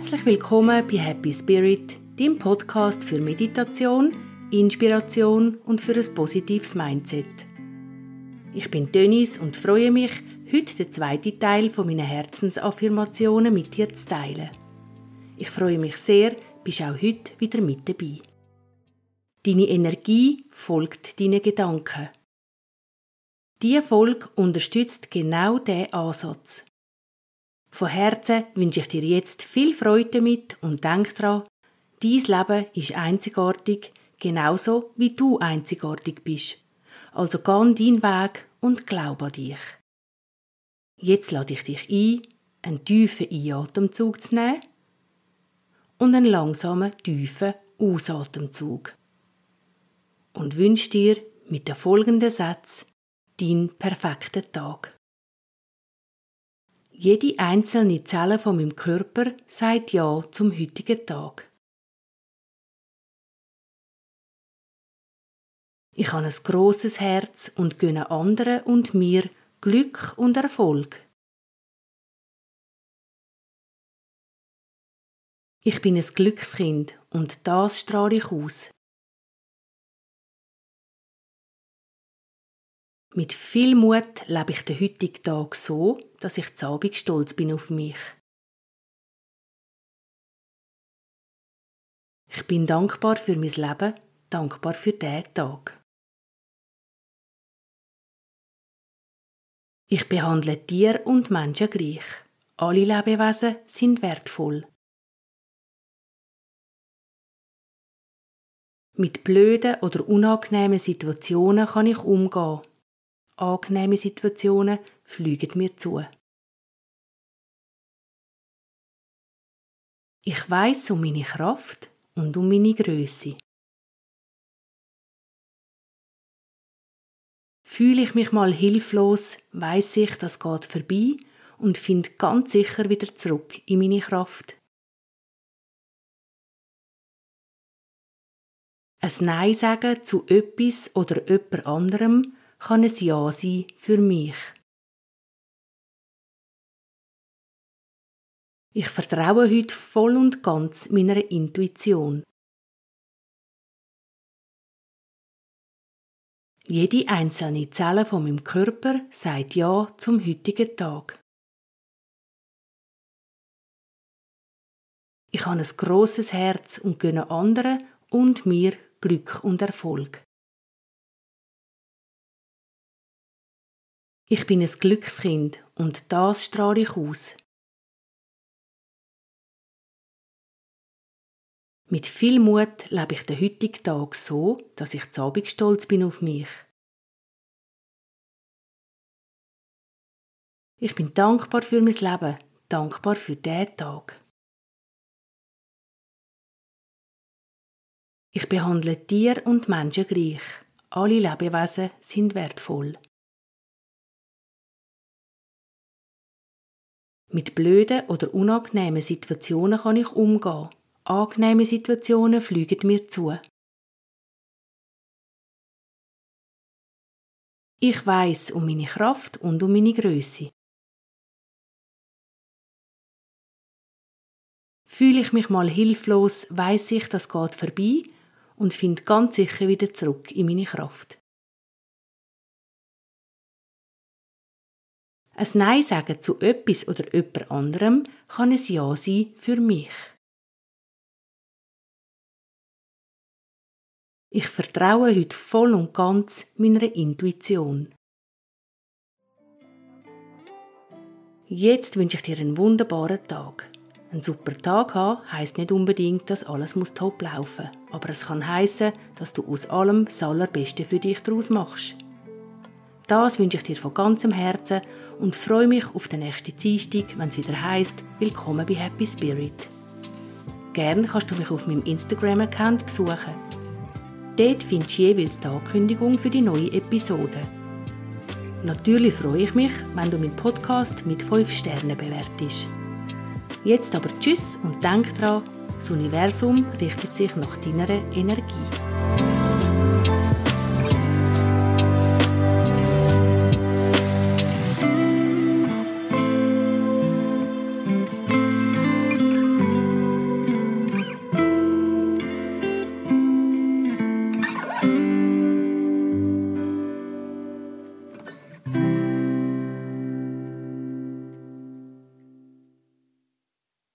Herzlich willkommen bei Happy Spirit, dem Podcast für Meditation, Inspiration und für ein positives Mindset. Ich bin Dennis und freue mich, heute den zweiten Teil von meinen Herzensaffirmationen mit dir zu teilen. Ich freue mich sehr, bist auch heute wieder mit dabei. Deine Energie folgt deinen Gedanken. Diese Folge unterstützt genau diesen Ansatz. Von Herzen wünsche ich dir jetzt viel Freude damit und denk dran, dein Leben ist einzigartig, genauso wie du einzigartig bist. Also geh deinen Weg und glaub an dich. Jetzt lade ich dich ein, einen tiefen Einatemzug zu nehmen und einen langsamen, tiefen Ausatemzug. Und wünsche dir mit den folgenden Sätzen deinen perfekten Tag. Jede einzelne Zelle von meinem Körper sagt Ja zum heutigen Tag. Ich habe ein großes Herz und gönne anderen und mir Glück und Erfolg. Ich bin ein Glückskind und das strahle ich aus. Mit viel Mut lebe ich den heutigen Tag so, dass ich Abend stolz bin auf mich. Ich bin dankbar für mein Leben, dankbar für diesen Tag. Ich behandle Tiere und Menschen gleich. Alle Lebewesen sind wertvoll. Mit blöden oder unangenehmen Situationen kann ich umgehen angenehme Situationen fliegen mir zu. Ich weiß um meine Kraft und um meine Größe. Fühle ich mich mal hilflos, weiß ich, das geht vorbei und finde ganz sicher wieder zurück in meine Kraft. Ein Nein sagen zu etwas oder jemand anderem kann es Ja sein für mich. Ich vertraue heute voll und ganz meiner Intuition. Jede einzelne Zelle von meinem Körper sagt Ja zum heutigen Tag. Ich habe ein grosses Herz und gönne anderen und mir Glück und Erfolg. Ich bin ein Glückskind und das strahle ich aus. Mit viel Mut lebe ich den heutigen Tag so, dass ich Abend stolz bin auf mich. Ich bin dankbar für mein Leben, dankbar für diesen Tag. Ich behandle Tiere und Menschen gleich. Alle Lebewesen sind wertvoll. Mit blöden oder unangenehmen Situationen kann ich umgehen. Angenehme Situationen fliegen mir zu. Ich weiß um meine Kraft und um meine Größe. Fühle ich mich mal hilflos, weiß ich, das geht vorbei und finde ganz sicher wieder zurück in meine Kraft. Ein Nein sagen zu etwas oder jemand anderem kann ein Ja sein für mich. Ich vertraue heute voll und ganz meiner Intuition. Jetzt wünsche ich dir einen wunderbaren Tag. Ein super Tag haben heisst nicht unbedingt, dass alles muss top laufen, aber es kann heißen, dass du aus allem das Allerbeste für dich daraus machst. Das wünsche ich dir von ganzem Herzen und freue mich auf den nächsten Dienstag, wenn es wieder heisst Willkommen bei Happy Spirit. Gerne kannst du mich auf meinem Instagram-Account besuchen. Dort findest du jeweils die Ankündigung für die neue Episode. Natürlich freue ich mich, wenn du meinen Podcast mit 5 Sternen bewertest. Jetzt aber Tschüss und denk dran, das Universum richtet sich nach deiner Energie.